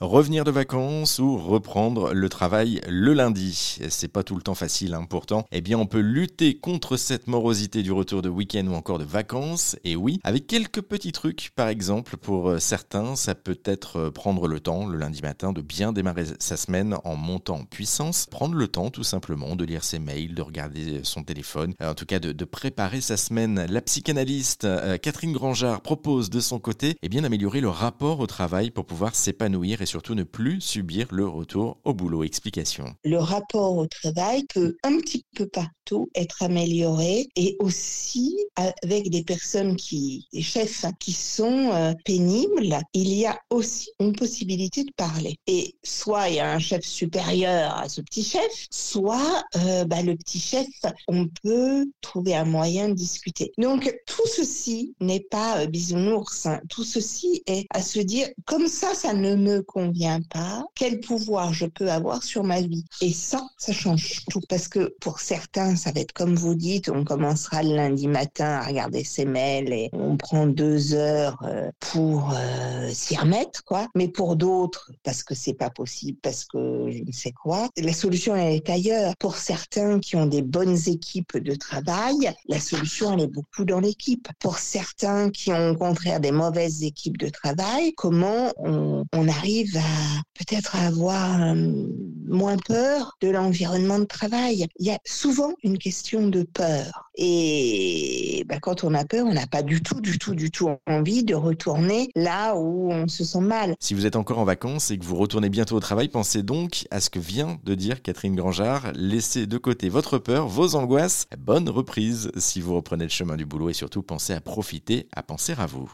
Revenir de vacances ou reprendre le travail le lundi. C'est pas tout le temps facile, hein. pourtant. Eh bien, on peut lutter contre cette morosité du retour de week-end ou encore de vacances. Et oui, avec quelques petits trucs, par exemple, pour euh, certains, ça peut être euh, prendre le temps le lundi matin de bien démarrer sa semaine en montant en puissance. Prendre le temps, tout simplement, de lire ses mails, de regarder son téléphone, en tout cas de, préparer sa semaine. La psychanalyste euh, Catherine Grangeard propose de son côté, eh bien, d'améliorer le rapport au travail pour pouvoir s'épanouir surtout ne plus subir le retour au boulot. Explication. Le rapport au travail peut un petit peu partout être amélioré et aussi avec des personnes qui, des chefs qui sont euh, pénibles, il y a aussi une possibilité de parler. Et soit il y a un chef supérieur à ce petit chef, soit euh, bah, le petit chef, on peut trouver un moyen de discuter. Donc tout ceci n'est pas euh, bisounours, hein. tout ceci est à se dire comme ça, ça ne me pas, quel pouvoir je peux avoir sur ma vie. Et ça, ça change tout. Parce que pour certains, ça va être comme vous dites, on commencera le lundi matin à regarder ses mails et on prend deux heures euh, pour euh, s'y remettre, quoi. Mais pour d'autres, parce que c'est pas possible, parce que je ne sais quoi, la solution elle est ailleurs. Pour certains qui ont des bonnes équipes de travail, la solution elle est beaucoup dans l'équipe. Pour certains qui ont au contraire des mauvaises équipes de travail, comment on arrive à peut-être avoir euh, moins peur de l'environnement de travail. Il y a souvent une question de peur. Et ben, quand on a peur, on n'a pas du tout, du tout, du tout envie de retourner là où on se sent mal. Si vous êtes encore en vacances et que vous retournez bientôt au travail, pensez donc à ce que vient de dire Catherine Grangeard. Laissez de côté votre peur, vos angoisses. Bonne reprise si vous reprenez le chemin du boulot et surtout pensez à profiter, à penser à vous.